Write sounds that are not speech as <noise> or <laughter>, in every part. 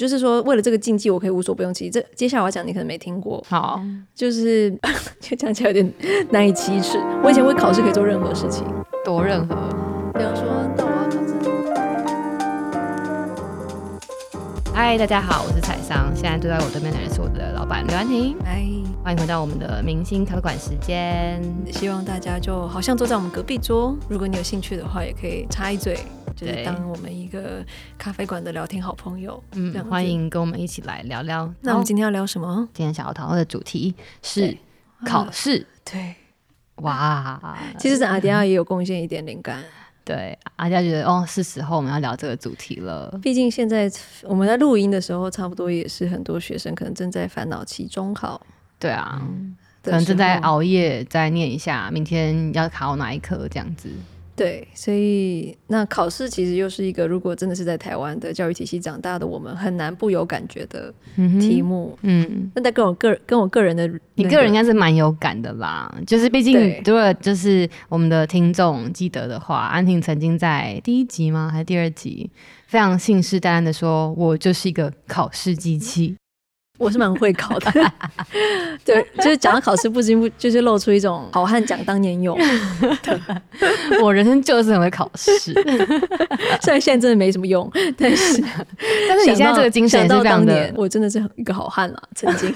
就是说为了这个禁忌，我可以无所不用其极。这接下来我要讲，你可能没听过。好，就是 <laughs> 就讲起来有点难以启齿。我以前为考试可以做任何事情，多任何。比方说，到我要考试。嗨，大家好，我是彩桑。现在坐在我对面的人是我的老板刘安婷。嗨，欢迎回到我们的明星咖啡馆时间。希望大家就好像坐在我们隔壁桌，如果你有兴趣的话，也可以插一嘴。就是当我们一个咖啡馆的聊天好朋友，嗯，欢迎跟我们一起来聊聊。那我们今天要聊什么？今天想要讨论的主题是考试。对，哇，其实阿迪亚也有贡献一点灵感。对，阿迪亚觉得哦，是时候我们要聊这个主题了。毕竟现在我们在录音的时候，差不多也是很多学生可能正在烦恼期中考。对啊，可能正在熬夜再念一下，明天要考哪一科这样子。对，所以那考试其实又是一个，如果真的是在台湾的教育体系长大的我们，很难不有感觉的题目。嗯，那但跟我个人跟我个人的、那个，你个人应该是蛮有感的啦。就是毕竟，如果就是我们的听众记得的话，安婷曾经在第一集吗？还是第二集，非常信誓旦旦的说，我就是一个考试机器。我是蛮会考的，<laughs> 对，就是讲到考试，不禁不就是露出一种好汉讲当年勇。<laughs> 我人生就是很会考试，<laughs> 虽然现在真的没什么用，但是但是你现在这个精神是这样的，我真的是一个好汉了。曾经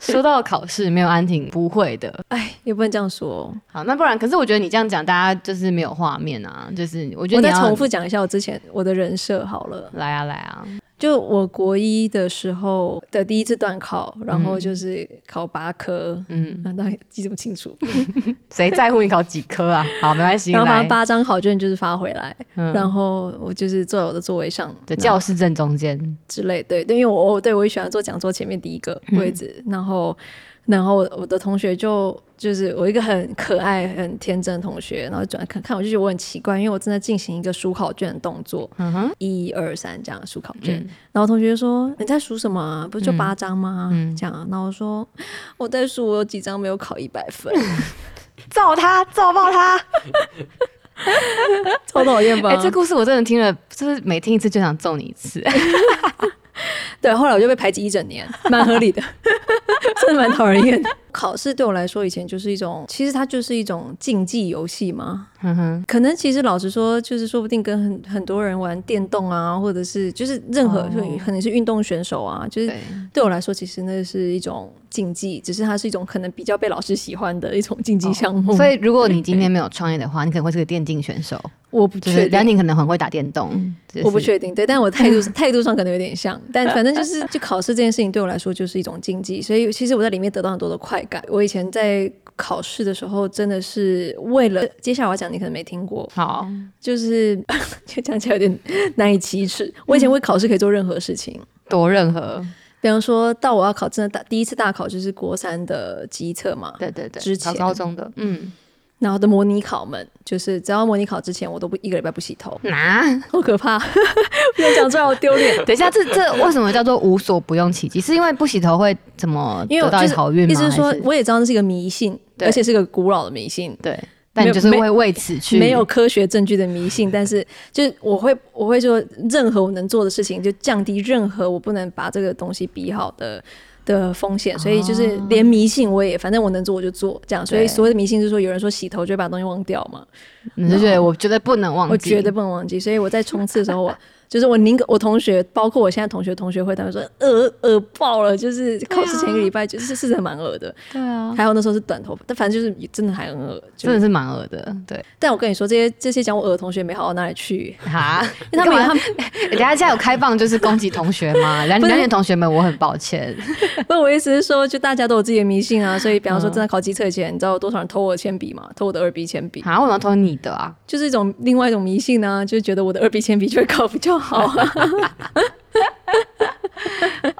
说到考试，没有安婷不会的，哎，也不能这样说。好，那不然，可是我觉得你这样讲，大家就是没有画面啊。就是我觉得你我再重复讲一下我之前我的人设好了，来啊来啊。就我国一的时候的第一次段考，然后就是考八科，嗯，难道记这么清楚？<laughs> 谁在乎你考几科啊？<laughs> 好，没关系。然后把八张考卷就是发回来，嗯、然后我就是坐在我的座位上，的教室正中间之类。对，对，因为我我对我也喜欢坐讲桌前面第一个位置，嗯、然后。然后我的同学就就是我一个很可爱、很天真的同学，然后转来看看我，就觉得我很奇怪，因为我正在进行一个数考卷的动作，嗯哼，一二三这样数考卷，嗯、然后同学就说你在数什么？啊？不是就八张吗？嗯，这样，然后我说我在数我有几张没有考一百分，<laughs> 揍他，揍爆他，<laughs> 超讨厌吧？<laughs> 哎、欸，这故事我真的听了，就是每听一次就想揍你一次。<laughs> 对，后来我就被排挤一整年，<laughs> 蛮合理的，<laughs> 真的蛮讨人厌的。考试对我来说，以前就是一种，其实它就是一种竞技游戏嘛。嗯哼，可能其实老实说，就是说不定跟很很多人玩电动啊，或者是就是任何，就可能是运动选手啊，就是对我来说，其实那是一种竞技，只是它是一种可能比较被老师喜欢的一种竞技项目。所以，如果你今天没有创业的话，你可能会是个电竞选手。我不确定，梁宁可能很会打电动，我不确定。对，但我态度 <laughs> 态度上可能有点像，但反正就是，就考试这件事情对我来说就是一种竞技，所以其实我在里面得到很多的快感。我以前在考试的时候，真的是为了接下来我要讲，你可能没听过。好，就是 <laughs> 就讲起来有点难以启齿。我以前为考试可以做任何事情，多任何。比方说到我要考真的大第一次大考，就是国三的机测嘛。对对对，之前高中的，嗯。然后的模拟考们，就是只要模拟考之前，我都不一个礼拜不洗头，啊，好可怕！<laughs> 不要讲出来，好丢脸。<laughs> 等一下，这这为什么叫做无所不用其极？是因为不洗头会怎么得到好运吗？意思是说，我也知道这是一个迷信，而且是个古老的迷信。对，但你就是会为此去没有科学证据的迷信，但是就是我会我会说，任何我能做的事情，就降低任何我不能把这个东西比好的。的风险，所以就是连迷信我也，反正我能做我就做，这样。所以所谓的迷信就是说，有人说洗头就会把东西忘掉嘛，你就觉得我绝对不能忘记，我绝对不能忘记。所以我在冲刺的时候我。就是我宁可我同学，包括我现在同学同学会，他们说恶恶爆了，就是考试前一个礼拜，就是是蛮恶的。对啊，还有那时候是短头发，但反正就是真的还很恶，真的是蛮恶的。对，但我跟你说，这些这些讲我恶的同学没好到哪里去哈，<laughs> 因为他们他们，人家现在有开放就是攻击同学吗？两两年同学们，我很抱歉。<laughs> 不，我意思是说，就大家都有自己的迷信啊，所以比方说，正在考机测前，你知道有多少人偷我的铅笔吗？偷我的二 B 铅笔啊？为什么偷你的啊？就是一种另外一种迷信呢，就是觉得我的二 B 铅笔就会考比较好。<laughs>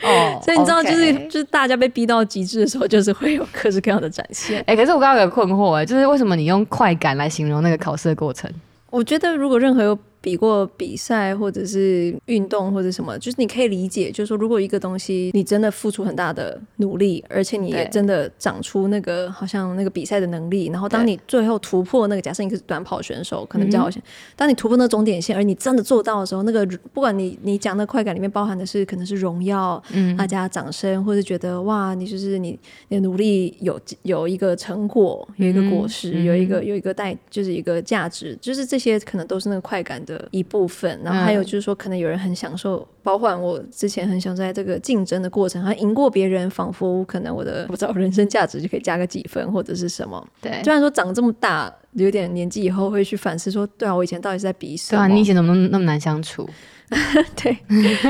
哦，<laughs> 所以你知道，就是 okay. 就是大家被逼到极致的时候，就是会有各式各样的展现。哎、欸，可是我刚刚有个困惑，哎，就是为什么你用快感来形容那个考试的过程？我觉得，如果任何有比过比赛或者是运动或者什么，就是你可以理解，就是说如果一个东西你真的付出很大的努力，而且你也真的长出那个好像那个比赛的能力，然后当你最后突破那个，假设你是短跑选手，可能比较好像，当你突破那个终点线，而你真的做到的时候，那个不管你你讲的快感里面包含的是可能是荣耀，嗯，大家掌声，或者觉得哇，你就是你你的努力有有一个成果，有一个果实，嗯、有一个有一个带，就是一个价值，就是这些可能都是那个快感的一部分。然后还有就是说，可能有人很享受，包括我之前很想在这个竞争的过程，还赢过别人，仿佛可能我的 <laughs> 不知道人生价值就可以加个几分或者是什么。对，虽然说长这么大，有点年纪以后会去反思说，对啊，我以前到底是在比什么？对啊，你以前怎么那么难相处？<laughs> 对，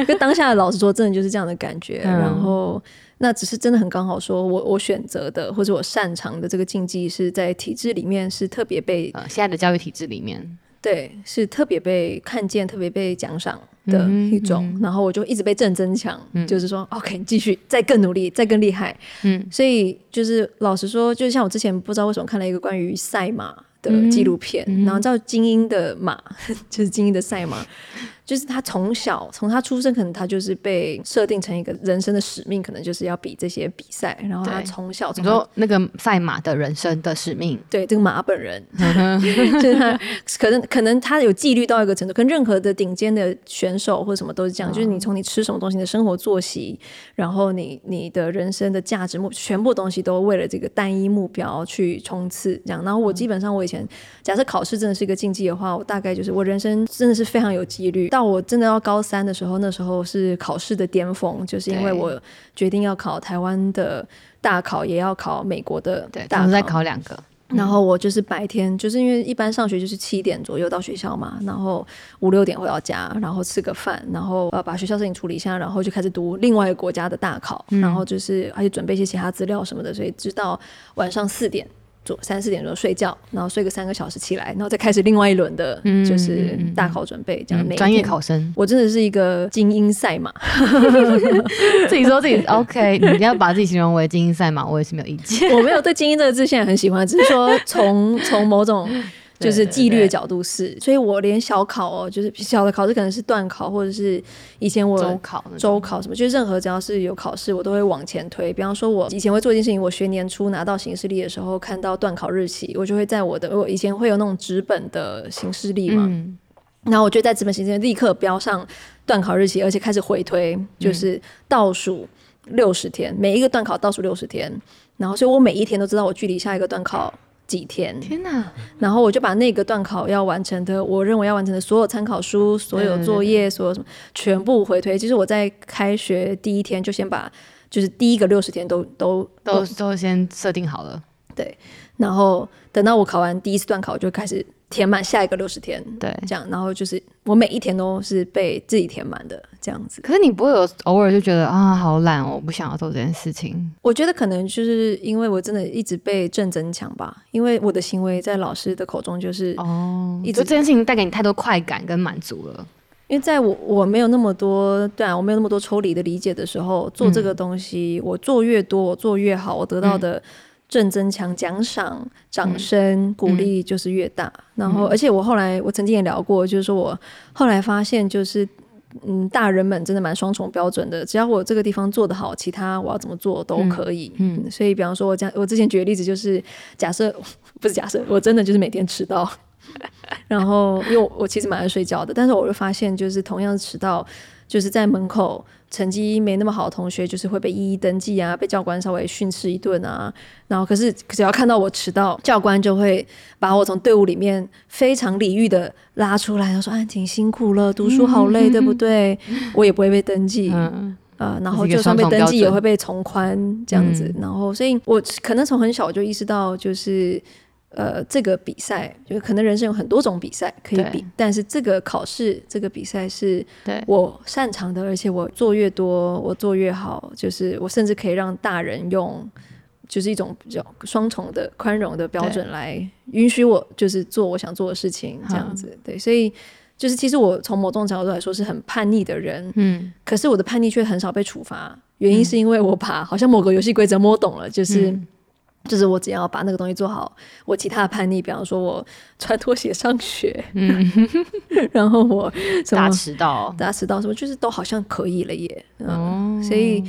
就当下的老实说，真的就是这样的感觉。嗯、然后，那只是真的很刚好，说我我选择的或者我擅长的这个竞技是在体制里面是特别被、呃、现在的教育体制里面，对，是特别被看见、特别被奖赏的一种。嗯嗯、然后我就一直被正增强，嗯、就是说，OK，继续再更努力，再更厉害。嗯，所以就是老实说，就像我之前不知道为什么看了一个关于赛马的纪录片，然后叫《精英的马》，<laughs> 就是精英的赛马。就是他从小从他出生，可能他就是被设定成一个人生的使命，可能就是要比这些比赛。然后他从小从，你说那个赛马的人生的使命，对这个马本人，<laughs> 就是他可能可能他有纪律到一个程度，跟任何的顶尖的选手或者什么都是这样。哦、就是你从你吃什么东西，你的生活作息，然后你你的人生的价值目，全部东西都为了这个单一目标去冲刺。这样，然后我基本上我以前假设考试真的是一个竞技的话，我大概就是我人生真的是非常有纪律。到我真的要高三的时候，那时候是考试的巅峰，就是因为我决定要考台湾的大考，也要考美国的大考，再考两个。然后我就是白天，就是因为一般上学就是七点左右到学校嘛，然后五六点回到家，然后吃个饭，然后呃把学校事情处理一下，然后就开始读另外一个国家的大考，嗯、然后就是而且准备一些其他资料什么的，所以直到晚上四点。三四点钟睡觉，然后睡个三个小时起来，然后再开始另外一轮的，就是大考准备。这样，专业考生，我真的是一个精英赛马。<laughs> 自己说自己 OK，<laughs> 你要把自己形容为精英赛马，我也是没有意见。我没有对“精英”这个字现在很喜欢，只是说从从某种。就是纪律的角度是，对对对，所以我连小考哦，就是小的考试可能是段考，或者是以前我周考、周考什么，就是任何只要是有考试，我都会往前推。比方说，我以前会做一件事情，我学年初拿到行事历的时候，看到段考日期，我就会在我的我以前会有那种纸本的行事历嘛，嗯、然后我就在纸本行事历立刻标上段考日期，而且开始回推，就是倒数六十天，每一个段考倒数六十天，然后所以我每一天都知道我距离下一个段考。几天？天哪！然后我就把那个段考要完成的，我认为要完成的所有参考书、所有作业、所有什么，全部回推。其实我在开学第一天就先把，就是第一个六十天都都都都先设定好了。对，然后等到我考完第一次段考，就开始。填满下一个六十天，对，这样，然后就是我每一天都是被自己填满的这样子。可是你不会有偶尔就觉得啊，好懒哦，我不想要做这件事情。我觉得可能就是因为我真的一直被正增强吧，因为我的行为在老师的口中就是哦，一直这件事情带给你太多快感跟满足了。因为在我我没有那么多对啊，我没有那么多抽离的理解的时候，做这个东西，嗯、我做越多，我做越好，我得到的。嗯正增强、奖赏、掌声、嗯、鼓励就是越大。嗯、然后，而且我后来我曾经也聊过，就是说我后来发现，就是嗯，大人们真的蛮双重标准的。只要我这个地方做得好，其他我要怎么做都可以。嗯，嗯，所以比方说，我讲我之前举的例子就是，假 <laughs> 设不是假设，我真的就是每天迟到。<laughs> 然后，因为我，我其实蛮爱睡觉的，但是我会发现，就是同样迟到。就是在门口成绩没那么好的同学，就是会被一一登记啊，被教官稍微训斥一顿啊。然后可是只要看到我迟到，教官就会把我从队伍里面非常礼遇的拉出来，他说：“安婷辛苦了，读书好累，对不对？” <laughs> 我也不会被登记，嗯、呃，然后就算被登记也会被从宽这样子。然后所以我可能从很小就意识到，就是。呃，这个比赛就是可能人生有很多种比赛可以比，但是这个考试这个比赛是我擅长的，而且我做越多，我做越好，就是我甚至可以让大人用，就是一种比较双重的宽容的标准来允许我，就是做我想做的事情，这样子。对，对，所以就是其实我从某种角度来说是很叛逆的人，嗯，可是我的叛逆却很少被处罚，原因是因为我把好像某个游戏规则摸懂了，就是。嗯就是我只要把那个东西做好，我其他的叛逆，比方说我穿拖鞋上学，嗯，<laughs> 然后我什么大迟到，大迟到什么，就是都好像可以了耶。嗯，哦、所以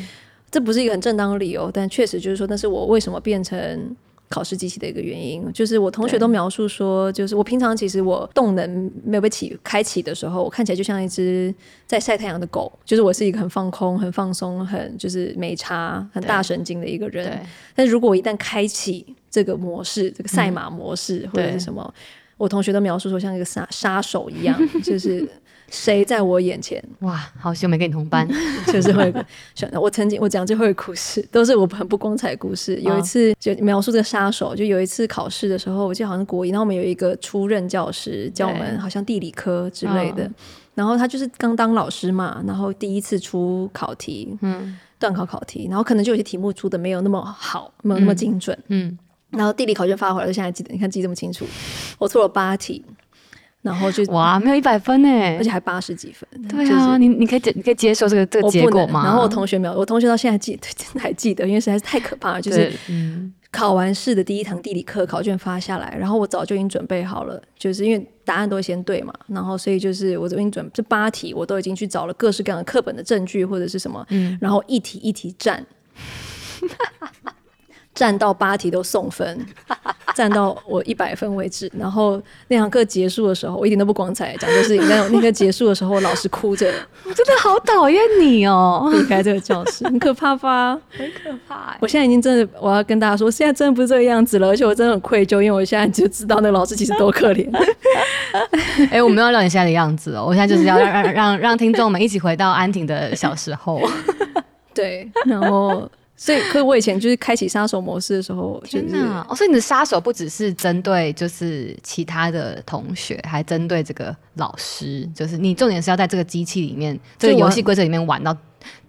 这不是一个很正当的理由，但确实就是说，那是我为什么变成。考试机器的一个原因，就是我同学都描述说，就是我平常其实我动能没有被启开启的时候，我看起来就像一只在晒太阳的狗，就是我是一个很放空、很放松、很就是没差、很大神经的一个人。但是如果我一旦开启这个模式，这个赛马模式、嗯、或者是什么，我同学都描述说像一个杀杀手一样，就是。谁在我眼前？哇，好久没跟你同班，<laughs> 就是会选 <laughs> 我曾经我讲最后一个故事，都是我很不光彩的故事。有一次就描述这个杀手，就有一次考试的时候，我记得好像国一，然后我们有一个初任教师教我们好像地理科之类的，然后他就是刚当老师嘛，然后第一次出考题，嗯，段考考题，然后可能就有些题目出的没有那么好，没有那么精准，嗯，嗯，然后地理考卷发回来，就现在记得，你看记这么清楚，我错了八题。然后就哇，没有一百分呢，而且还八十几分。对啊，你你可以接你可以接受这个这个结果吗？然后我同学没有，我同学到现在记真的还记得，因为实在是太可怕了。就是考完试的第一堂地理课考卷发下来，然后我早就已经准备好了，就是因为答案都会先对嘛，然后所以就是我已经准这八题我都已经去找了各式各样的课本的证据或者是什么，嗯，然后一题一题占。站到八题都送分，<laughs> 站到我一百分为止。然后那堂课结束的时候，我一点都不光彩讲，就是那那个结束的时候，老师哭着，我 <laughs> 真的好讨厌你哦，<laughs> 离开这个教室，很可怕吧？很可怕。我现在已经真的，我要跟大家说，现在真的不是这个样子了，而且我真的很愧疚，因为我现在就知道那个老师其实多可怜。哎、欸，我没有让你现在的样子哦，我现在就是要让让让让听众们一起回到安婷的小时候。对，然后。所以，可是我以前就是开启杀手模式的时候，就是哦，所以你的杀手不只是针对就是其他的同学，还针对这个老师，就是你重点是要在这个机器里面，这个游戏规则里面玩到，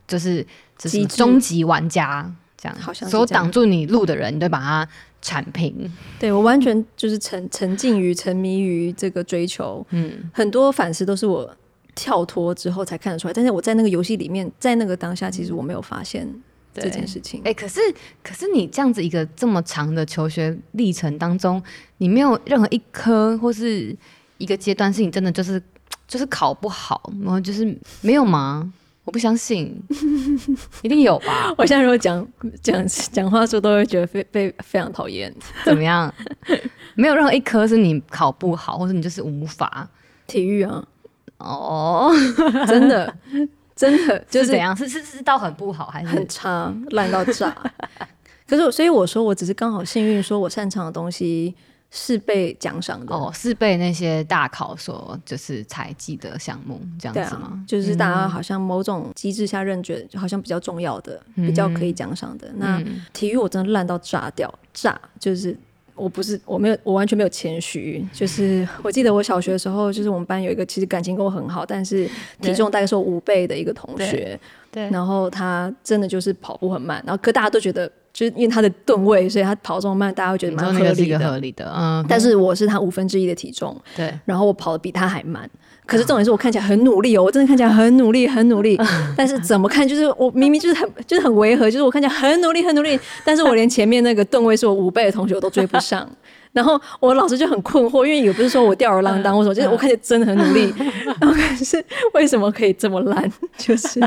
就是就是终极玩家这样，好像所有挡住你路的人，你都把它铲平。对，我完全就是沉沉浸于沉迷于这个追求，嗯，很多反思都是我跳脱之后才看得出来，但是我在那个游戏里面，在那个当下，其实我没有发现。这件事情，哎、欸，可是可是你这样子一个这么长的求学历程当中，你没有任何一科或是一个阶段是你真的就是 <tsk> 就是考不好，然后就是没有吗？我不相信，<laughs> 一定有吧？我现在如果讲讲讲话的时候，都会觉得非被非常讨厌。怎么样？没有任何一科是你考不好，或者你就是无法体育啊？哦，<laughs> 真的。真的就是，是怎样？是是是到很不好，还是很差，烂到炸？<laughs> 可是，所以我说，我只是刚好幸运，说我擅长的东西是被奖赏的。哦，是被那些大考所就是采集的项目这样子吗？啊、就是大家好像某种机制下认觉，好像比较重要的，嗯、比较可以奖赏的。那体育我真的烂到炸掉，炸就是。我不是，我没有，我完全没有谦虚。就是我记得我小学的时候，就是我们班有一个其实感情跟我很好，但是体重大概是我五倍的一个同学。对。然后他真的就是跑步很慢，然后可大家都觉得，就是因为他的吨位，所以他跑这么慢，大家会觉得蛮合理的。合理的。嗯。但是我是他五分之一的体重。对。然后我跑的比他还慢。可是重点是我看起来很努力哦，我真的看起来很努力，很努力。但是怎么看就是我明明就是很就是很违和，就是我看起来很努力很努力，但是我连前面那个吨位是我五倍的同学我都追不上。<laughs> 然后我老师就很困惑，因为也不是说我吊儿郎当，我说就是我看起来真的很努力，<laughs> 然后可是为什么可以这么烂？<laughs> 就是，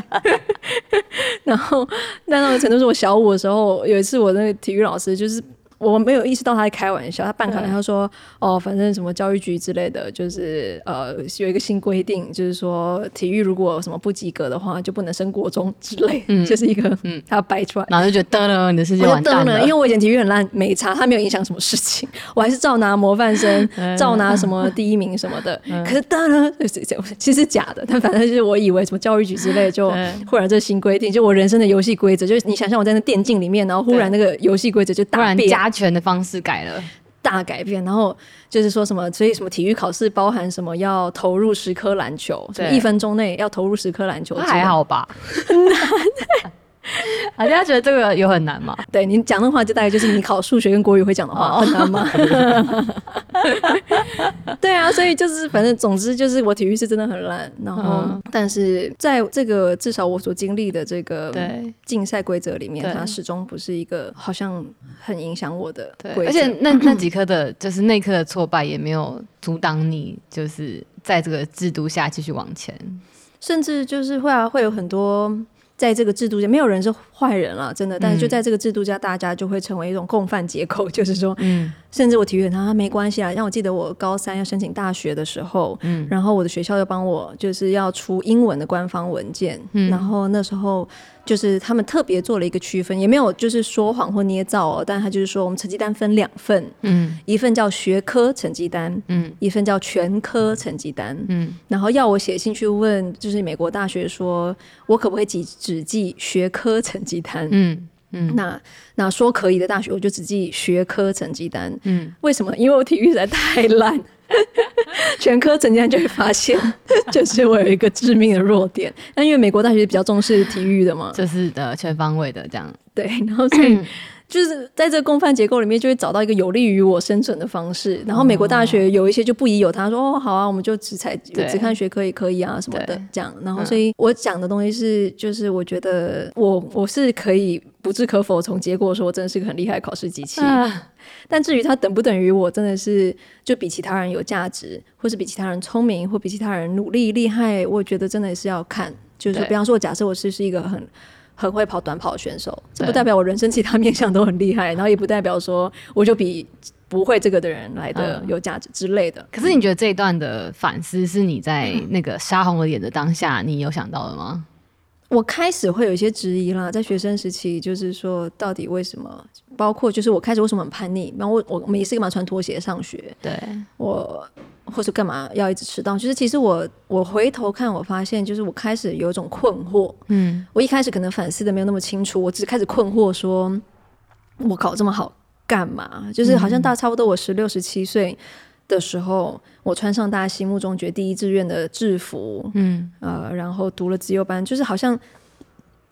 然后那那个程度是我小五的时候，有一次我那个体育老师就是。我没有意识到他在开玩笑，他半开玩笑说：“哦，反正什么教育局之类的，就是呃有一个新规定，就是说体育如果什么不及格的话，就不能升国中之类，嗯、<laughs> 就是一个嗯。他摆出来，然后就觉得得了，你的世界完蛋了。因为我以前体育很烂，没差，他没有影响什么事情，<laughs> 我还是照拿模范生，<laughs> 照拿什么第一名什么的。可是得了，其实假的，但反正就是我以为什么教育局之类，就忽然这新规定，就我人生的游戏规则，就是你想象我在那电竞里面，然后忽然那个游戏规则就大变。加权的方式改了，大改变。然后就是说什么，所以什么体育考试包含什么要投入十颗篮球，一分钟内要投入十颗篮球，还好吧？很难，<laughs> 大家觉得这个有很难吗？对，你讲的话就大概就是你考数学跟国语会讲的话，哦、很难吗？<laughs> 对啊，所以就是反正总之就是我体育是真的很烂，然后、嗯、但是在这个至少我所经历的这个竞赛规则里面，它始终不是一个好像很影响我的规则。而且那那几科的 <clears throat> 就是那科的挫败也没有阻挡你，就是在这个制度下继续往前，甚至就是会啊会有很多。在这个制度下，没有人是坏人了，真的。但是就在这个制度下，大家就会成为一种共犯结构，<laughs> 就是说，嗯，甚至我体育他没关系啊。让我记得我高三要申请大学的时候，嗯，然后我的学校又帮我就是要出英文的官方文件，嗯，然后那时候。就是他们特别做了一个区分，也没有就是说谎或捏造哦，但他就是说我们成绩单分两份，嗯，一份叫学科成绩单，嗯，一份叫全科成绩单，嗯，然后要我写信去问，就是美国大学说我可不可以只只记学科成绩单，嗯嗯，那那说可以的大学我就只记学科成绩单，嗯，为什么？因为我体育实在太烂。<laughs> 全科成绩单就会发现，<laughs> 就是我有一个致命的弱点。那因为美国大学比较重视体育的嘛，就是的全方位的这样。对，然后所以 <coughs> 就是在这个共犯结构里面，就会找到一个有利于我生存的方式。然后美国大学有一些就不宜有他，说哦好啊，我们就只采只看学科也可以啊什么的这样。然后所以我讲的东西是，就是我觉得我我是可以不置可否从结果说，我真的是个很厉害的考试机器。啊但至于他等不等于我，真的是就比其他人有价值，或是比其他人聪明，或比其他人努力厉害，我觉得真的是要看。就是比方说，我假设我是是一个很很会跑短跑的选手，这不代表我人生其他面向都很厉害，<laughs> 然后也不代表说我就比不会这个的人来的有价值之类的。嗯。可是你觉得这一段的反思是你在那个杀红了眼的当下，你有想到的吗？我开始会有一些质疑啦，在学生时期，就是说到底为什么？包括就是我开始为什么很叛逆？然后我我每次干嘛穿拖鞋上学？对，我或是干嘛要一直迟到？就是其实我我回头看，我发现就是我开始有一种困惑。嗯，我一开始可能反思的没有那么清楚，我只开始困惑说，我考这么好干嘛？就是好像大差不多我十六十七岁。的时候，我穿上大家心目中觉得第一志愿的制服，嗯，呃，然后读了资优班，就是好像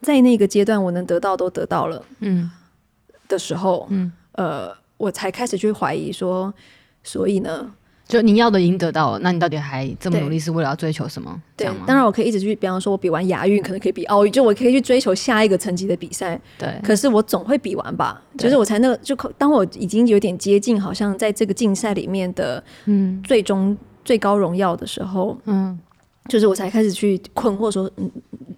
在那个阶段，我能得到都得到了，嗯，的时候，嗯，呃，我才开始去怀疑说，所以呢？就你要的已经得到了，那你到底还这么努力是为了要追求什么？对，当然我可以一直去，比方说我比完亚运，可能可以比奥运，就我可以去追求下一个层级的比赛。对，可是我总会比完吧，就是我才那个，就当我已经有点接近，好像在这个竞赛里面的嗯最终最高荣耀的时候，嗯，就是我才开始去困惑说，嗯，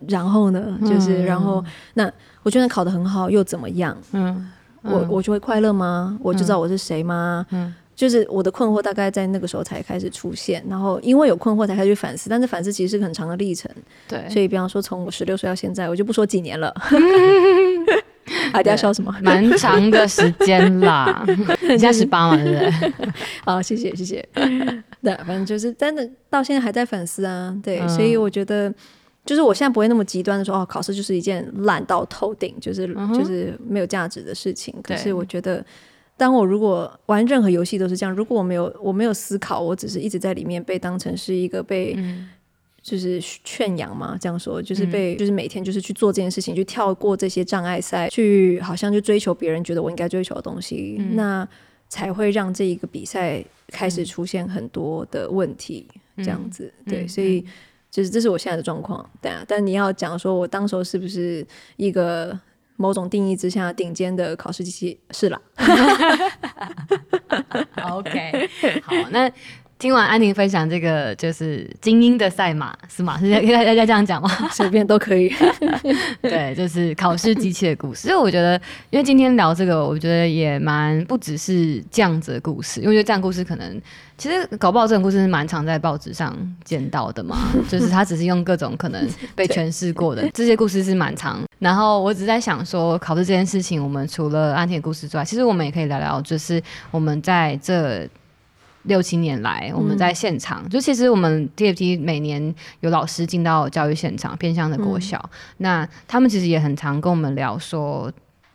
然后呢，就是然后那我觉得考得很好又怎么样？嗯，我我就会快乐吗？我就知道我是谁吗？嗯。就是我的困惑大概在那个时候才开始出现，然后因为有困惑才开始反思，但是反思其实是很长的历程。对，所以比方说从我十六岁到现在，我就不说几年了。还在笑什么？蛮长的时间啦，你 <laughs> 现在十八嘛，对不对？<laughs> 好，谢谢谢谢。对，反正就是真的到现在还在反思啊。对，嗯、所以我觉得就是我现在不会那么极端的说哦，考试就是一件烂到透顶，就是、嗯、就是没有价值的事情。可是我觉得。当我如果玩任何游戏都是这样，如果我没有我没有思考，我只是一直在里面被当成是一个被就是劝养嘛，这样说就是被就是每天就是去做这件事情，去跳过这些障碍赛，去好像去追求别人觉得我应该追求的东西，嗯、那才会让这一个比赛开始出现很多的问题，这样子、嗯、对，所以就是这是我现在的状况，对啊，但你要讲说我当时候是不是一个。某种定义之下，顶尖的考试机器是啦。<laughs> OK，好，那听完安宁分享这个，就是精英的赛马是吗？<laughs> 是要要要这样讲吗？<laughs> 随便都可以。<laughs> 对，就是考试机器的故事。所以我觉得，因为今天聊这个，我觉得也蛮不只是这样子的故事，因为我觉得这样故事可能。其实搞不好这种故事是蛮常在报纸上见到的嘛，就是他只是用各种可能被诠释过的这些故事是蛮常。然后我只在想说，考试这件事情，我们除了安婷的故事之外，其实我们也可以聊聊，就是我们在这六七年来，我们在现场，嗯、就其实我们 TFT 每年有老师进到教育现场，偏向的国小，嗯、那他们其实也很常跟我们聊说。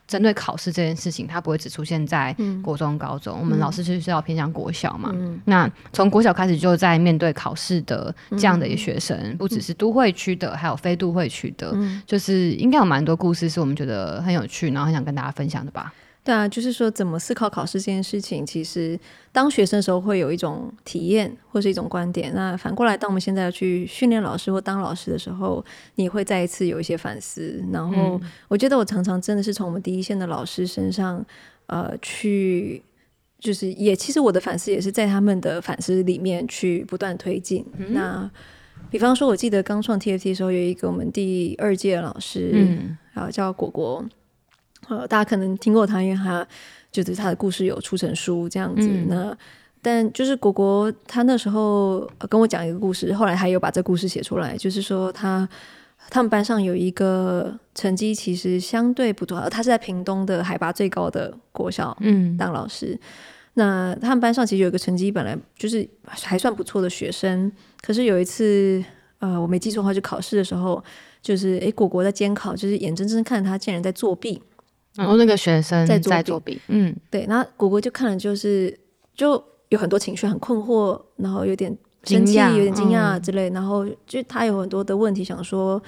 针对考试这件事情，它不会只出现在国中、高中。嗯、我们老师就是要偏向国小嘛。嗯、那从国小开始就在面对考试的这样的学生，嗯、不只是都会区的，还有非都会区的，嗯、就是应该有蛮多故事是我们觉得很有趣，然后很想跟大家分享的吧。对啊，就是说怎么思考考试这件事情，其实当学生的时候会有一种体验或是一种观点。那反过来，当我们现在要去训练老师或当老师的时候，你会再一次有一些反思。然后，我觉得我常常真的是从我们第一线的老师身上，呃，去就是也其实我的反思也是在他们的反思里面去不断推进。嗯、那比方说，我记得刚创 TFT 的时候，有一个我们第二届老师，嗯，然后叫果果。呃，大家可能听过他，因为他就是他的故事有出成书这样子。嗯、那但就是果果他那时候跟我讲一个故事，后来还有把这故事写出来，就是说他他们班上有一个成绩其实相对不错，他是在屏东的海拔最高的国小嗯当老师。嗯、那他们班上其实有一个成绩本来就是还算不错的学生，可是有一次呃我没记错的话，就考试的时候，就是诶果果在监考，就是眼睁睁看他竟然在作弊。然后那个学生在作弊，作弊嗯，对，那果果就看了，就是就有很多情绪，很困惑，然后有点生气，有点惊讶之类，嗯、然后就他有很多的问题，想说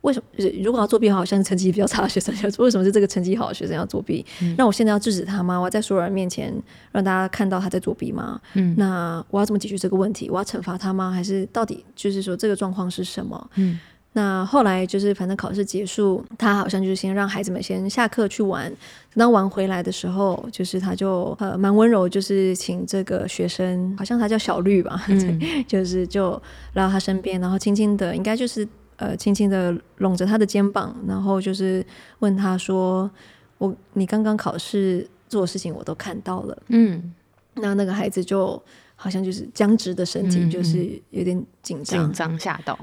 为什么如果要作弊的话，好像成绩比较差的学生要为什么是这个成绩好的学生要作弊？嗯、那我现在要制止他吗？我要在所有人面前让大家看到他在作弊吗？嗯，那我要怎么解决这个问题？我要惩罚他吗？还是到底就是说这个状况是什么？嗯。那后来就是，反正考试结束，他好像就是先让孩子们先下课去玩。等到玩回来的时候，就是他就呃蛮温柔，就是请这个学生，好像他叫小绿吧，<laughs> 嗯、就是就来到他身边，然后轻轻的，应该就是呃轻轻的拢着他的肩膀，然后就是问他说：“我你刚刚考试做的事情我都看到了。”嗯，那那个孩子就好像就是僵直的身体，就是有点紧张，紧张吓到。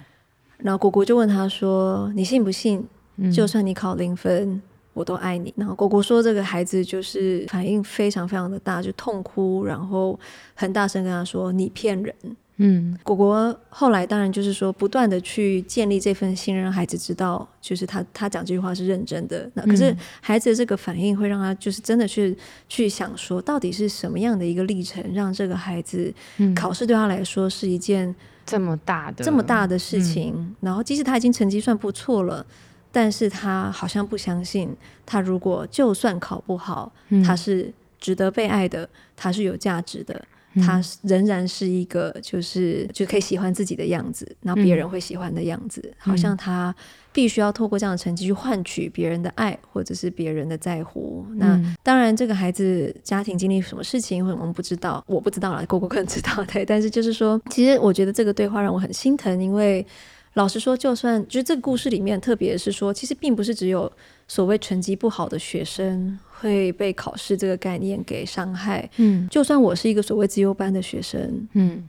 然后果果就问他说：“你信不信？就算你考零分，嗯、我都爱你。”然后果果说：“这个孩子就是反应非常非常的大，就痛哭，然后很大声跟他说：‘你骗人。’嗯，果果后来当然就是说，不断的去建立这份信任，让孩子知道，就是他他讲这句话是认真的。那可是孩子的这个反应会让他就是真的去去想说，到底是什么样的一个历程，让这个孩子考试对他来说是一件。”这么大的这么大的事情，嗯、然后即使他已经成绩算不错了，但是他好像不相信，他如果就算考不好，嗯、他是值得被爱的，他是有价值的。他仍然是一个，就是就可以喜欢自己的样子，然后别人会喜欢的样子，嗯、好像他必须要透过这样的成绩去换取别人的爱，或者是别人的在乎。嗯、那当然，这个孩子家庭经历什么事情，我们不知道，我不知道啦，<laughs> 果果可能知道，<laughs> 对。但是就是说，其实我觉得这个对话让我很心疼，因为老实说，就算就是这个故事里面，特别是说，其实并不是只有所谓成绩不好的学生。会被考试这个概念给伤害。嗯，就算我是一个所谓资优班的学生，嗯，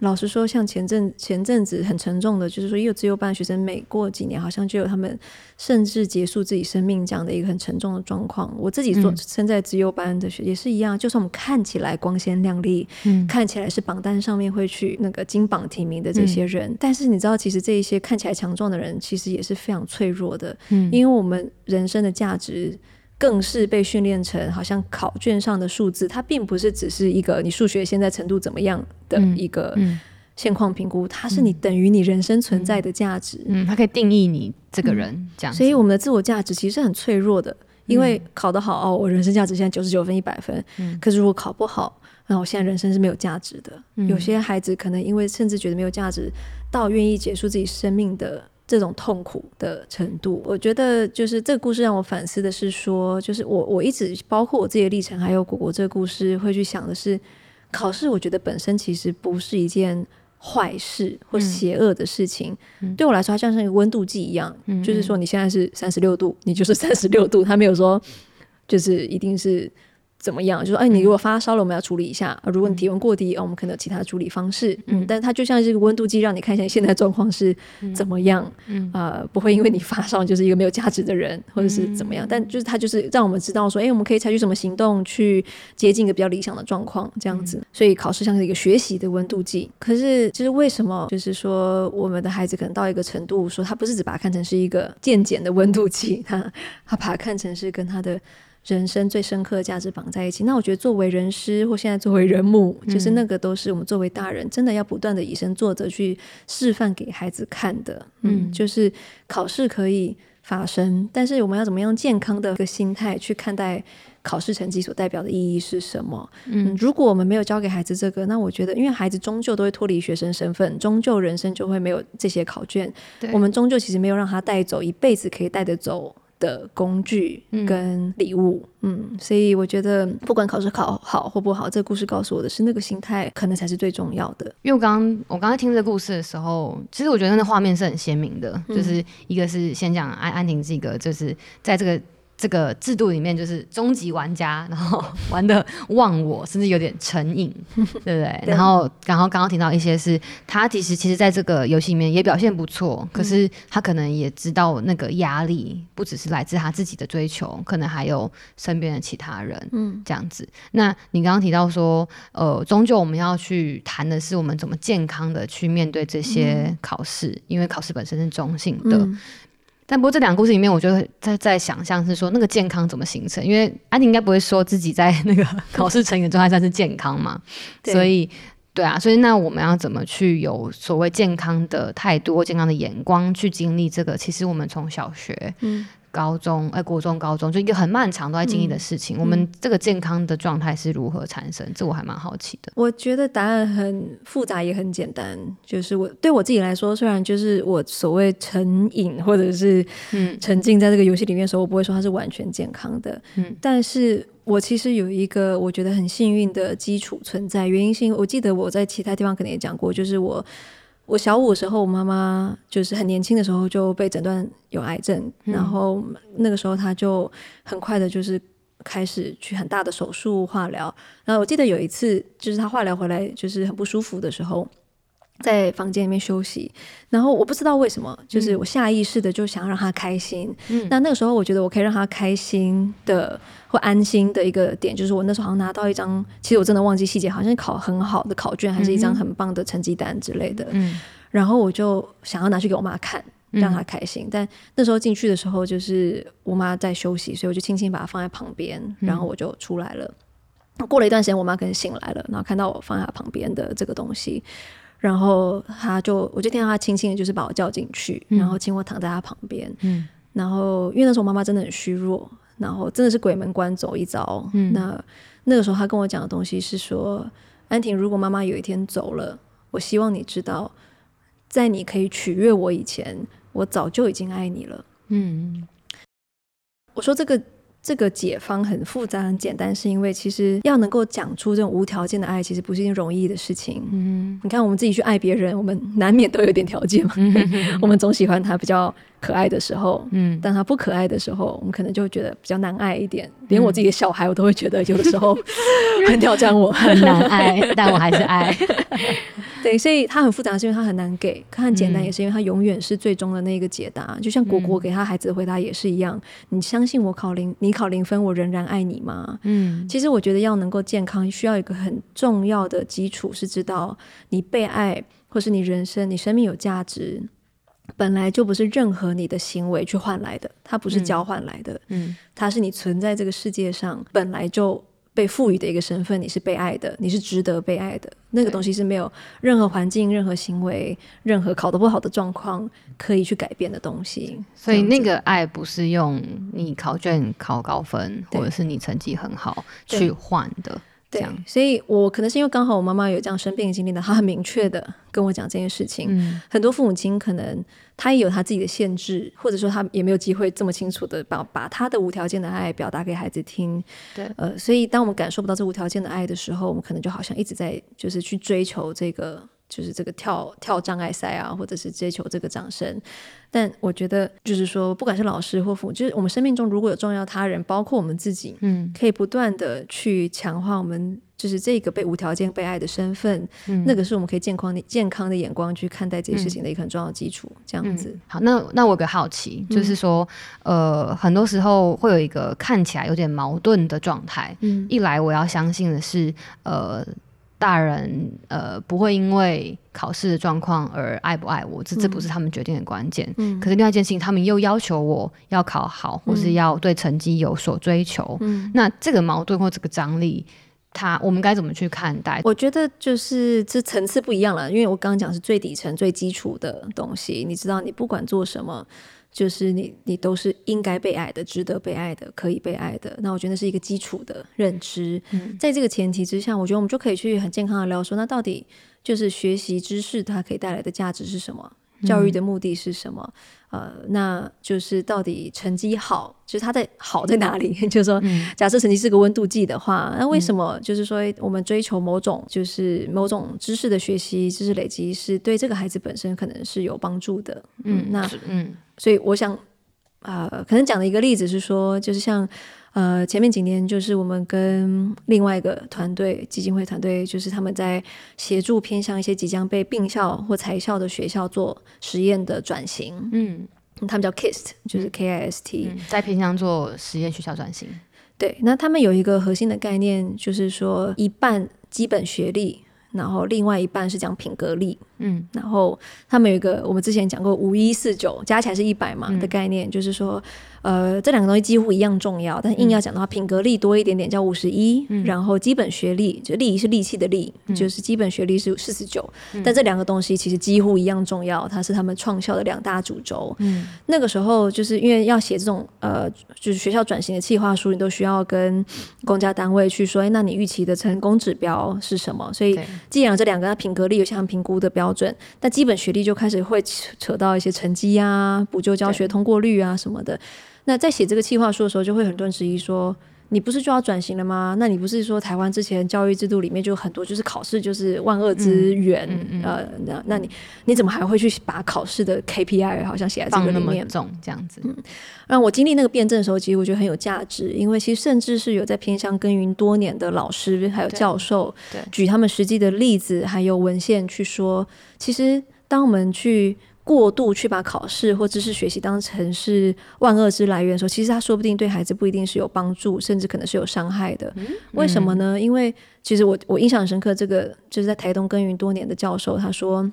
老实说，像前阵前阵子很沉重的，就是说，也有资优班的学生，每过几年好像就有他们甚至结束自己生命这样的一个很沉重的状况。我自己做身在资优班的学也是一样，就算我们看起来光鲜亮丽，嗯，看起来是榜单上面会去那个金榜题名的这些人，嗯，但是你知道，其实这一些看起来强壮的人，其实也是非常脆弱的，嗯，因为我们人生的价值。更是被训练成好像考卷上的数字，它并不是只是一个你数学现在程度怎么样的一个现况评估，它是你等于你人生存在的价值。嗯，它可以定义你这个人这样。所以我们的自我价值其实很脆弱的，因为考得好哦，我人生价值现在九十九分一百分。嗯，可是如果考不好，那我现在人生是没有价值的。有些孩子可能因为甚至觉得没有价值，到愿意结束自己生命的。这种痛苦的程度，我觉得就是这个故事让我反思的是说，就是我我一直包括我自己的历程，还有果果这个故事，会去想的是，考试我觉得本身其实不是一件坏事或邪恶的事情。嗯、对我来说，它像是一个温度计一样，嗯、就是说你现在是三十六度，你就是三十六度，它没有说就是一定是怎么样？就说，哎，你如果发烧了，我们要处理一下；如果你体温过低，哦，我们可能有其他处理方式。嗯，但它就像是一个温度计，让你看一下现在状况是怎么样。嗯，呃，不会因为你发烧就是一个没有价值的人，或者是怎么样。但就是它就是让我们知道说，哎，我们可以采取什么行动去接近一个比较理想的状况，这样子。所以考试像是一个学习的温度计。可是，就是为什么？就是说，我们的孩子可能到一个程度，说他不是只把它看成是一个渐减的温度计，他他把它看成是跟他的。人生最深刻的价值绑在一起，那我觉得作为人师或现在作为人母，嗯、就是那个都是我们作为大人真的要不断的以身作则去示范给孩子看的。嗯，嗯，就是考试可以发生，但是我们要怎么样健康的一个心态去看待考试成绩所代表的意义是什么？嗯，嗯，如果我们没有教给孩子这个，那我觉得，因为孩子终究都会脱离学生身份，终究人生就会没有这些考卷。我们终究其实没有让他带走一辈子可以带得走的工具跟礼物，嗯，嗯，所以我觉得不管考试考好或不好，这个故事告诉我的是那个心态可能才是最重要的。因为我刚刚我刚才听这个故事的时候，其实我觉得那画面是很鲜明的，嗯、就是一个是先讲安安婷这个，就是在这个。这个制度里面就是终极玩家，然后玩的忘我，甚至有点成瘾，<laughs> 对不对？对，然后，然后刚刚提到一些是，他其实其实在这个游戏里面也表现不错，可是他可能也知道那个压力不只是来自他自己的追求，可能还有身边的其他人，嗯，这样子。那你刚刚提到说，呃，终究我们要去谈的是我们怎么健康的去面对这些考试，嗯、因为考试本身是中性的。嗯但不过这两个故事里面，我就在在想象是说那个健康怎么形成？因为安妮应该不会说自己在 <laughs> 那个 <laughs> 考试成瘾的状态下是健康嘛，所以对啊，所以那我们要怎么去有所谓健康的态度或健康的眼光去经历这个？其实我们从小学，嗯。高中，哎，国中、高中，就一个很漫长都在经历的事情。嗯、我们这个健康的状态是如何产生？这我还蛮好奇的。我觉得答案很复杂，也很简单。就是我对我自己来说，虽然就是我所谓成瘾或者是嗯沉浸在这个游戏里面的时候，我不会说它是完全健康的。嗯，但是我其实有一个我觉得很幸运的基础存在。原因是因为我记得我在其他地方可能也讲过，就是我。我小五的时候，我妈妈就是很年轻的时候就被诊断有癌症，嗯、然后那个时候她就很快的，就是开始去很大的手术化疗。然后我记得有一次，就是她化疗回来就是很不舒服的时候，在房间里面休息，然后我不知道为什么，就是我下意识的就想让他开心。嗯、那那个时候，我觉得我可以让他开心的。或安心的一个点，就是我那时候好像拿到一张，其实我真的忘记细节，好像考很好的考卷，还是一张很棒的成绩单之类的。嗯，然后我就想要拿去给我妈看，让她开心。嗯、但那时候进去的时候，就是我妈在休息，所以我就轻轻把它放在旁边，然后我就出来了。嗯、过了一段时间，我妈可能醒来了，然后看到我放在她旁边的这个东西，然后他就，我就听到他轻轻的，就是把我叫进去，然后请我躺在他旁边。嗯，然后因为那时候妈妈真的很虚弱。然后真的是鬼门关走一遭。嗯，那那个时候他跟我讲的东西是说：“安婷，如果妈妈有一天走了，我希望你知道，在你可以取悦我以前，我早就已经爱你了。”嗯，我说这个。这个解方很复杂很简单，是因为其实要能够讲出这种无条件的爱，其实不是一件容易的事情。嗯，你看我们自己去爱别人，我们难免都有点条件嘛。嗯、我们总喜欢他比较可爱的时候，嗯，但他不可爱的时候，我们可能就会觉得比较难爱一点。连我自己的小孩，我都会觉得有的时候 <laughs> 很挑战我，很难爱，但我还是爱。<laughs> <laughs> 对，所以他很复杂，是因为他很难给；他很简单，也是因为他永远是最终的那个解答。嗯、就像果果给他孩子的回答也是一样：嗯、你相信我考零，你考零分，我仍然爱你吗？嗯，其实我觉得要能够健康，需要一个很重要的基础，是知道你被爱，或是你人生、你生命有价值，本来就不是任何你的行为去换来的，它不是交换来的。嗯，它是你存在这个世界上本来就。被赋予的一个身份，你是被爱的，你是值得被爱的。那个东西是没有任何环境、任何行为、任何考得不好的状况可以去改变的东西。所以那个爱不是用你考卷考高分，或者是你成绩很好去换的。对，所以我可能是因为刚好我妈妈有这样生病的经历的，她很明确的跟我讲这件事情。嗯，很多父母亲可能他也有他自己的限制，或者说他也没有机会这么清楚的把把他的无条件的爱表达给孩子听。对，呃，所以当我们感受不到这无条件的爱的时候，我们可能就好像一直在就是去追求这个就是这个跳跳障碍赛啊，或者是追求这个掌声。但我觉得，就是说，不管是老师或父母，就是我们生命中如果有重要他人，包括我们自己，嗯，可以不断的去强化我们就是这个被无条件被爱的身份，嗯，那个是我们可以健康的健康的眼光去看待这些事情的一个很重要的基础。这样子。好，那那我有个好奇，就是说，呃，很多时候会有一个看起来有点矛盾的状态。嗯，一来我要相信的是，呃。大人呃不会因为考试的状况而爱不爱我，这这不是他们决定的关键。嗯，可是另外一件事情，他们又要求我要考好，或是要对成绩有所追求。嗯，那这个矛盾或这个张力，他我们该怎么去看待？我觉得就是这层次不一样了，因为我刚刚讲是最底层、最基础的东西。你知道，你不管做什么。就是你，你都是应该被爱的，值得被爱的，可以被爱的。那我觉得是一个基础的认知。嗯，在这个前提之下，我觉得我们就可以去很健康的聊说，那到底就是学习知识它可以带来的价值是什么？教育的目的是什么？嗯、呃，那就是到底成绩好，就是它在好在哪里？<laughs> 就是说，假设成绩是个温度计的话，那为什么就是说我们追求某种就是某种知识的学习、知识累积，是对这个孩子本身可能是有帮助的？嗯，那嗯，所以我想，呃，可能讲的一个例子是说，就是像。呃，前面几年就是我们跟另外一个团队基金会团队，就是他们在协助偏向一些即将被并校或裁校的学校做实验的转型。嗯，他们叫 KIST，就是 K I S T，嗯，在偏向做实验学校转型。对，那他们有一个核心的概念，就是说一半基本学历，然后另外一半是讲品格力。嗯，然后他们有一个我们之前讲过五一四九加起来是一百嘛的概念，嗯，就是说。呃，这两个东西几乎一样重要，但硬要讲的话，嗯、品格力多一点点叫五十一，然后基本学历就力是力气的力，嗯、就是基本学历是四十九。但这两个东西其实几乎一样重要，它是他们创校的两大主轴。嗯，那个时候就是因为要写这种呃，就是学校转型的计划书，你都需要跟公家单位去说，哎，那你预期的成功指标是什么？所以既然这两个品格力有相评估的标准，但基本学历就开始会扯扯到一些成绩啊、补救教学通过率啊什么的。那在写这个计划书的时候，就会很多人质疑说：“你不是就要转型了吗？那你不是说台湾之前教育制度里面就很多就是考试就是万恶之源？嗯嗯嗯、呃，那那你你怎么还会去把考试的 KPI 好像写在这个里面重这样子？嗯，让我经历那个辩证的时候，其实我觉得很有价值，因为其实甚至是有在偏向耕耘多年的老师还有教授，对举他们实际的例子还有文献去说，其实当我们去。过度去把考试或知识学习当成是万恶之来源的时候，其实他说不定对孩子不一定是有帮助，甚至可能是有伤害的。嗯、为什么呢？因为其实我我印象很深刻，这个就是在台东耕耘多年的教授，他说，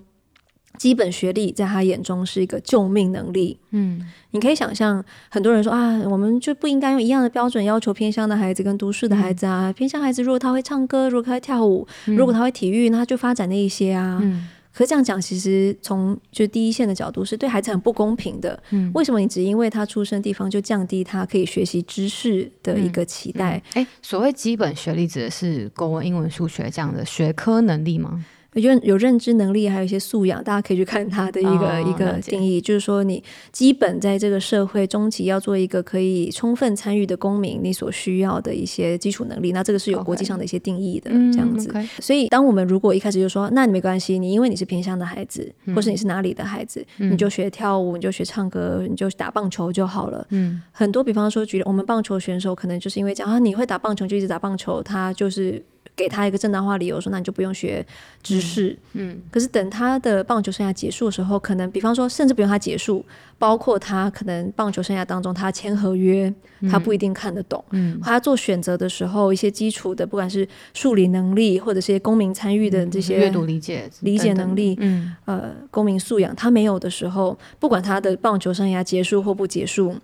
基本学历在他眼中是一个救命能力。嗯，你可以想象，很多人说啊，我们就不应该用一样的标准要求偏乡的孩子跟都市的孩子啊。嗯、偏乡孩子如果他会唱歌，如果他会跳舞，嗯、如果他会体育，那他就发展那一些啊。嗯可这样讲，其实从就第一线的角度是对孩子很不公平的。嗯，为什么你只因为他出生地方就降低他可以学习知识的一个期待？哎、嗯嗯欸，所谓基本学历指的是国文、英文、数学这样的学科能力吗？有有认知能力，还有一些素养，大家可以去看他的一个、哦、一个定义，就是说你基本在这个社会中期要做一个可以充分参与的公民，你所需要的一些基础能力，那这个是有国际上的一些定义的.这样子。嗯 okay. 所以，当我们如果一开始就说，那你没关系，你因为你是偏向的孩子，嗯、或是你是哪里的孩子，嗯、你就学跳舞，你就学唱歌，你就打棒球就好了。嗯，很多比方说，举我们棒球选手，可能就是因为讲啊，你会打棒球就一直打棒球，他就是。给他一个正当化理由，说那你就不用学知识。嗯，嗯，可是等他的棒球生涯结束的时候，可能比方说，甚至不用他结束，包括他可能棒球生涯当中，他签合约，他不一定看得懂。嗯，他做选择的时候，一些基础的，不管是数理能力，或者是些公民参与的这些阅读理解理解能力，嗯，呃，公民素养，他没有的时候，不管他的棒球生涯结束或不结束，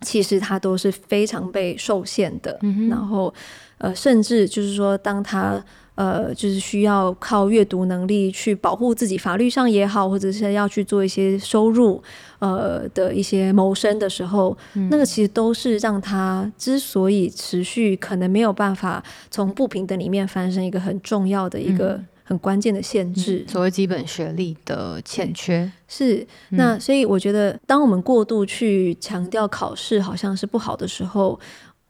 其实他都是非常被受限的。嗯，然后。呃，甚至就是说，当他呃，就是需要靠阅读能力去保护自己，法律上也好，或者是要去做一些收入呃的一些谋生的时候，嗯、那个其实都是让他之所以持续可能没有办法从不平等里面翻身一个很重要的一个很关键的限制。嗯、所谓基本学历的欠缺是、嗯、那，所以我觉得，当我们过度去强调考试好像是不好的时候。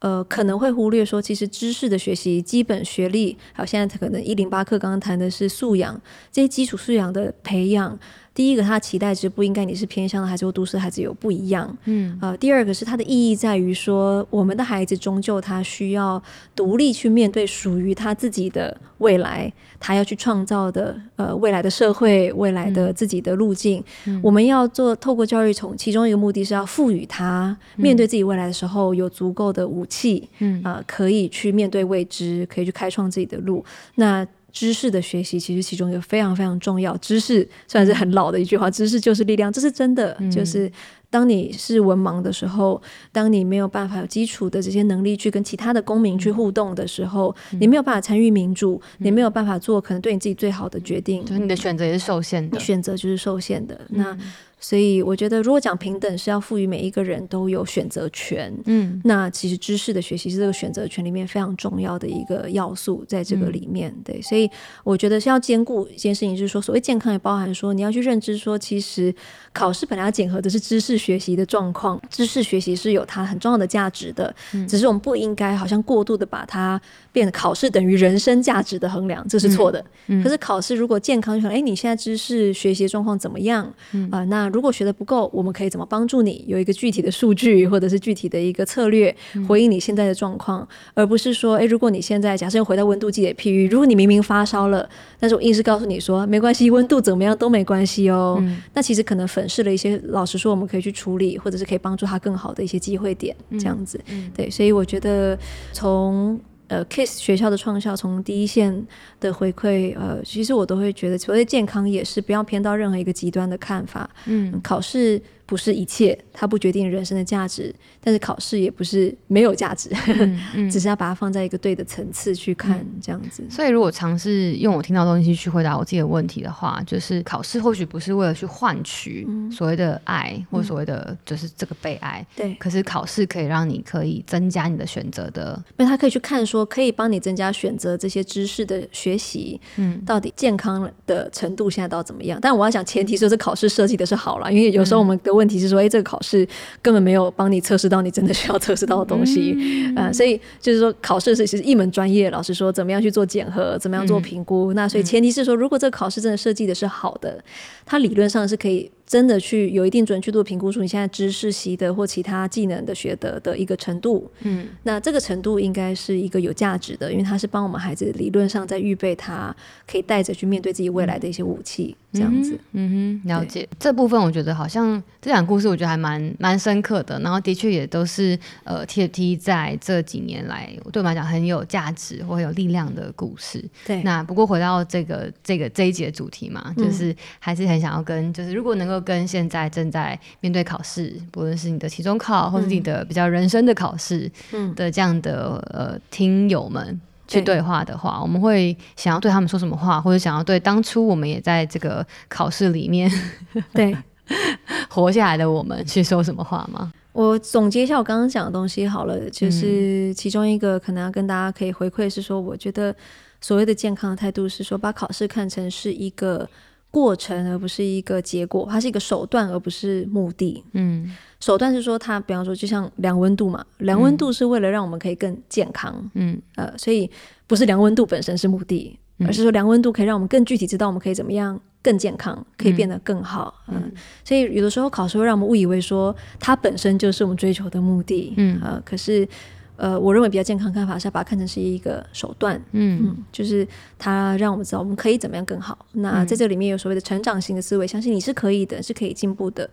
呃，可能会忽略说，其实知识的学习、基本学历，还有现在可能一零八课刚刚谈的是素养，这些基础素养的培养。第一个，他期待值不应该你是偏向的孩子或都市孩子有不一样。嗯，呃，第二个是它的意义在于说，我们的孩子终究他需要独立去面对属于他自己的未来，他要去创造的呃未来的社会、未来的自己的路径。嗯，我们要做透过教育，从其中一个目的是要赋予他面对自己未来的时候有足够的武器，嗯，呃，可以去面对未知，可以去开创自己的路。那知识的学习其实其中一个非常非常重要。知识虽然是很老的一句话，知识就是力量，这是真的。嗯、就是当你是文盲的时候，当你没有办法有基础的这些能力去跟其他的公民去互动的时候，嗯、你没有办法参与民主，嗯、你没有办法做可能对你自己最好的决定，就是你的选择也是受限的。选择就是受限的。嗯、那。所以我觉得，如果讲平等是要赋予每一个人都有选择权，嗯，那其实知识的学习是这个选择权里面非常重要的一个要素，在这个里面，嗯、对，所以我觉得是要兼顾一件事情，就是说，所谓健康也包含说，你要去认知说，其实考试本来要检核的是知识学习的状况，知识学习是有它很重要的价值的，嗯、只是我们不应该好像过度的把它变考试等于人生价值的衡量，这是错的。嗯嗯、可是考试如果健康，就说，哎，你现在知识学习状况怎么样？嗯啊、呃，那。如果学的不够，我们可以怎么帮助你？有一个具体的数据，或者是具体的一个策略，回应你现在的状况，嗯、而不是说，哎，如果你现在假设又回到温度计的譬喻，如果你明明发烧了，但是我硬是告诉你说没关系，温度怎么样都没关系哦。嗯、那其实可能粉饰了一些，老实说，我们可以去处理，或者是可以帮助他更好的一些机会点，这样子。对，所以我觉得从。呃，KISS 学校的创校从第一线的回馈，呃，其实我都会觉得，所谓健康也是不要偏到任何一个极端的看法。嗯，考试。不是一切，它不决定人生的价值，但是考试也不是没有价值，嗯嗯、<laughs> 只是要把它放在一个对的层次去看，嗯、这样子。所以，如果尝试用我听到的东西去回答我自己的问题的话，就是考试或许不是为了去换取所谓的爱，嗯、或所谓的就是这个被爱。对、嗯。可是考试可以让你可以增加你的选择的，因为他可以去看说，可以帮你增加选择这些知识的学习，嗯，到底健康的程度现在到怎么样？但我要想前提是这考试设计的是好了，因为有时候我们的。问题是说，哎，这个考试根本没有帮你测试到你真的需要测试到的东西，嗯、呃，所以就是说，考试是其实一门专业。老师说，怎么样去做检核，怎么样做评估？嗯、那所以前提是说，如果这个考试真的设计的是好的，它理论上是可以。真的去有一定准确度评估出你现在知识习得或其他技能的学得的一个程度，嗯，那这个程度应该是一个有价值的，因为它是帮我们孩子理论上在预备他可以带着去面对自己未来的一些武器，这样子，嗯哼，了解这部分，我觉得好像这两个故事，我觉得还蛮蛮深刻的，然后的确也都是呃 TFT 在这几年来对我们来讲很有价值或很有力量的故事，对。那不过回到这个这个这一节主题嘛，就是还是很想要跟就是如果能够。跟现在正在面对考试，不论是你的期中考，或是你的比较人生的考试的这样的、嗯、呃听友们去对话的话，我们会想要对他们说什么话，或者想要对当初我们也在这个考试里面 <laughs> 对 <laughs> 活下来的我们去说什么话吗？我总结一下我刚刚讲的东西好了，就是其中一个可能要跟大家可以回馈是说，我觉得所谓的健康的态度是说，把考试看成是一个。过程而不是一个结果，它是一个手段而不是目的。嗯，手段是说它，比方说就像量温度嘛，量温度是为了让我们可以更健康。嗯，呃，所以不是量温度本身是目的，而是说量温度可以让我们更具体知道我们可以怎么样更健康，可以变得更好。嗯，嗯，所以有的时候考试会让我们误以为说它本身就是我们追求的目的。嗯，呃，可是。呃，我认为比较健康看法是要把它看成是一个手段，嗯，嗯，就是它让我们知道我们可以怎么样更好。那在这里面有所谓的成长型的思维，相信你是可以的，是可以进步的，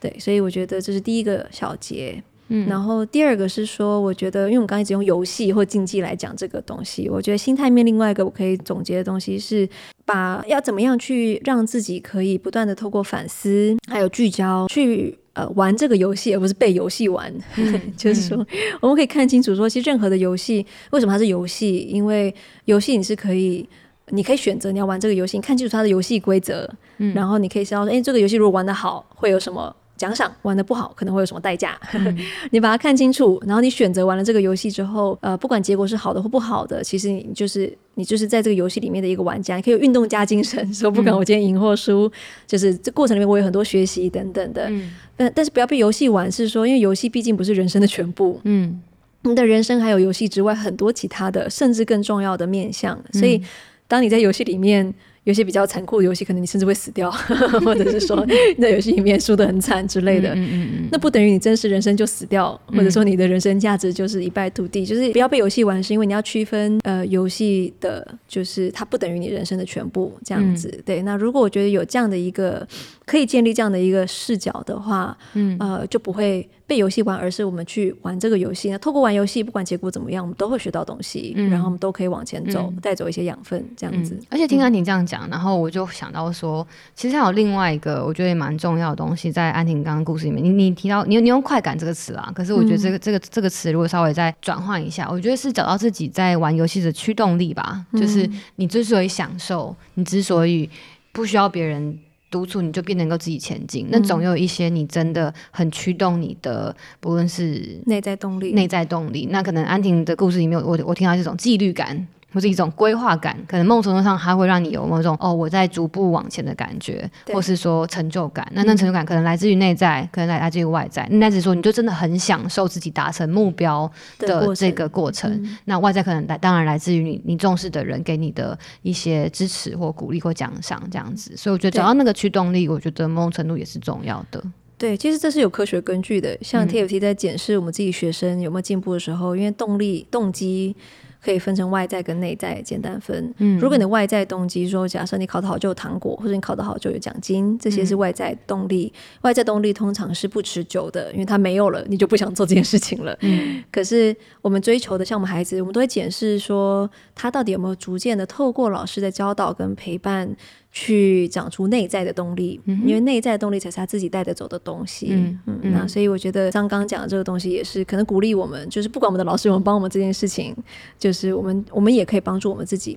对。所以我觉得这是第一个小节，嗯。然后第二个是说，我觉得因为我们刚才一直用游戏或竞技来讲这个东西，我觉得心态面另外一个我可以总结的东西是，把要怎么样去让自己可以不断的透过反思还有聚焦去。呃，玩这个游戏而不是被游戏玩，嗯、<laughs> 就是说，我们可以看清楚说，其实任何的游戏为什么它是游戏？因为游戏你是可以，你可以选择你要玩这个游戏，你看清楚它的游戏规则，嗯、然后你可以知道说，哎，这个游戏如果玩得好，会有什么？奖赏玩的不好，可能会有什么代价？嗯、<laughs> 你把它看清楚，然后你选择玩了这个游戏之后，呃，不管结果是好的或不好的，其实你就是你就是在这个游戏里面的一个玩家，你可以有运动家精神，说不管我今天赢或输，嗯、就是这过程里面我有很多学习等等的。嗯，但但是不要被游戏玩，是说因为游戏毕竟不是人生的全部。嗯。你的人生还有游戏之外很多其他的，甚至更重要的面向。所以，当你在游戏里面。有些比较残酷的游戏，可能你甚至会死掉，<laughs> 或者是说 <laughs> 你在游戏里面输得很惨之类的。嗯嗯嗯，那不等于你真实人生就死掉，或者说你的人生价值就是一败涂地。就是不要被游戏玩，是因为你要区分呃游戏的，就是它不等于你人生的全部这样子。嗯、对，那如果我觉得有这样的一个可以建立这样的一个视角的话，嗯呃就不会。被游戏玩，而是我们去玩这个游戏。那透过玩游戏，不管结果怎么样，我们都会学到东西，嗯、然后我们都可以往前走，带、嗯、走一些养分，这样子。嗯、而且听安婷这样讲，然后我就想到说，其实还有另外一个我觉得也蛮重要的东西，在安婷刚刚故事里面，你你提到你你用快感这个词啊，可是我觉得这个、嗯、这个这个词如果稍微再转换一下，我觉得是找到自己在玩游戏的驱动力吧，嗯、就是你之所以享受，你之所以不需要别人。督促你就变能够自己前进，嗯、那总有一些你真的很驱动你的，不论是内在动力，内在动力。那可能安婷的故事里面，我我听到这种纪律感。或是一种规划感，可能某种程度上它会让你有某种哦，我在逐步往前的感觉，或是说成就感。那那成就感可能来自于内在，嗯、可能来来自于外在。那只是说你就真的很享受自己达成目标的这个过程。过程嗯、那外在可能来当然来自于你你重视的人给你的一些支持或鼓励或奖赏这样子。所以我觉得找到那个驱动力，我觉得某种程度也是重要的。对，其实这是有科学根据的。像 TFT 在检视我们自己学生有没有进步的时候，嗯、因为动力动机。可以分成外在跟内在，简单分。嗯，如果你的外在动机说，假设你考得好就有糖果，或者你考得好就有奖金，这些是外在动力。嗯、外在动力通常是不持久的，因为它没有了，你就不想做这件事情了。嗯，<laughs> 可是我们追求的，像我们孩子，我们都会检视说，他到底有没有逐渐的透过老师的教导跟陪伴。去长出内在的动力，嗯、因为内在的动力才是他自己带得走的东西。嗯，嗯，那所以我觉得像刚刚讲的这个东西也是可能鼓励我们，就是不管我们的老师有没有帮我们这件事情，就是我们我们也可以帮助我们自己。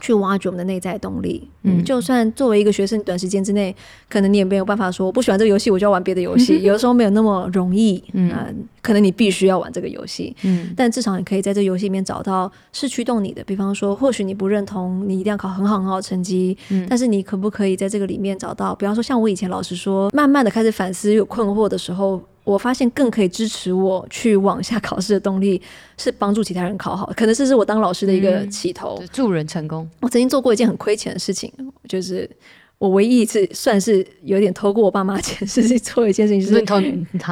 去挖掘我们的内在动力。嗯，就算作为一个学生，短时间之内，可能你也没有办法说，我不喜欢这个游戏，我就要玩别的游戏。<laughs> 有的时候没有那么容易。嗯、呃，可能你必须要玩这个游戏。嗯，但至少你可以在这游戏里面找到是驱动你的。比方说，或许你不认同你一定要考很好很好的成绩，嗯，但是你可不可以在这个里面找到？比方说，像我以前老师说，慢慢的开始反思有困惑的时候。我发现更可以支持我去往下考试的动力是帮助其他人考好，可能这是我当老师的一个起头，嗯、助人成功。我曾经做过一件很亏钱的事情，就是我唯一一次算是有点偷过我爸妈钱，是做一件事情，就是你偷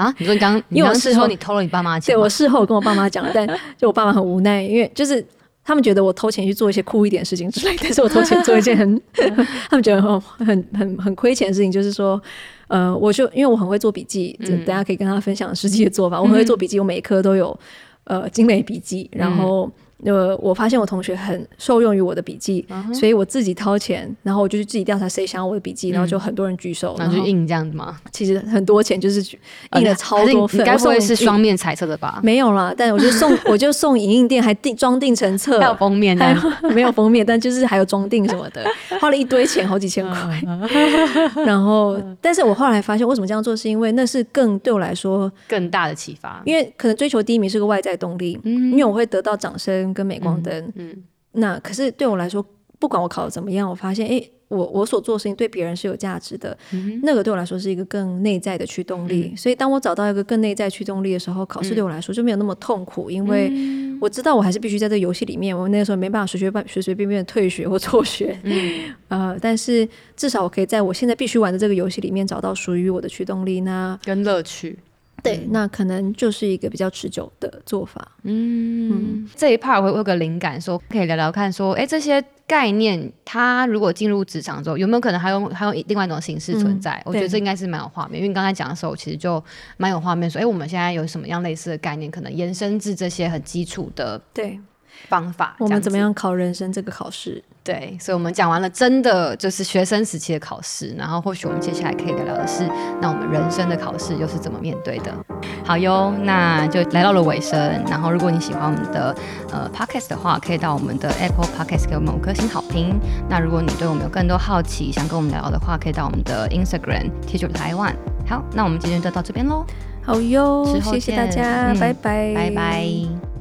啊？你说你刚，因为我事后你偷了你爸妈钱，对，我事后跟我爸妈讲了，但就我爸妈很无奈，因为就是他们觉得我偷钱去做一些酷一点的事情之类，但是我偷钱做一件很，<laughs> 他们觉得很很很很亏钱的事情，就是说。呃，我就因为我很会做笔记，就大家可以跟他分享实际的做法。嗯、我很会做笔记，我每一科都有呃精美笔记，然后。呃，我发现我同学很受用于我的笔记，嗯、所以我自己掏钱，然后我就去自己调查谁想要我的笔记，嗯、然后就很多人举手，然后就印这样子吗？其实很多钱就是印了超多份，该不会是双面彩色的吧？没有啦，但我就送，我就送影印店还订装订成册，还有封面，没有封面，但就是还有装订什么的，花了一堆钱，好几千块。然后，但是我后来发现，为什么这样做？是因为那是更对我来说更大的启发，因为可能追求第一名是个外在动力，嗯、因为我会得到掌声。跟镁光灯，嗯，嗯，那可是对我来说，不管我考的怎么样，我发现，哎，我我所做的事情对别人是有价值的，嗯、那个对我来说是一个更内在的驱动力。嗯、所以当我找到一个更内在驱动力的时候，考试对我来说就没有那么痛苦，嗯、因为我知道我还是必须在这个游戏里面。我那个时候没办法随随便随随便便的退学或辍学，嗯，<laughs> 呃，但是至少我可以在我现在必须玩的这个游戏里面找到属于我的驱动力，那跟乐趣。对，那可能就是一个比较持久的做法。嗯，嗯，这一 part 会有个灵感，说可以聊聊看，说，哎，这些概念，它如果进入职场之后，有没有可能还用还用另外一种形式存在？嗯、我觉得这应该是蛮有画面，因为你刚才讲的时候，其实就蛮有画面，说，哎，我们现在有什么样类似的概念，可能延伸至这些很基础的对方法，我们怎么样考人生这个考试？对，所以，我们讲完了真的就是学生时期的考试，然后或许我们接下来可以聊聊的是，那我们人生的考试又是怎么面对的？好哟，那就来到了尾声。然后，如果你喜欢我们的呃 podcast 的话，可以到我们的 Apple Podcast 给我们五颗星好评。那如果你对我们有更多好奇，想跟我们聊聊的话，可以到我们的 Instagram Teacher Taiwan。好，那我们今天就到这边喽。好哟，谢谢大家，嗯、拜拜，拜拜。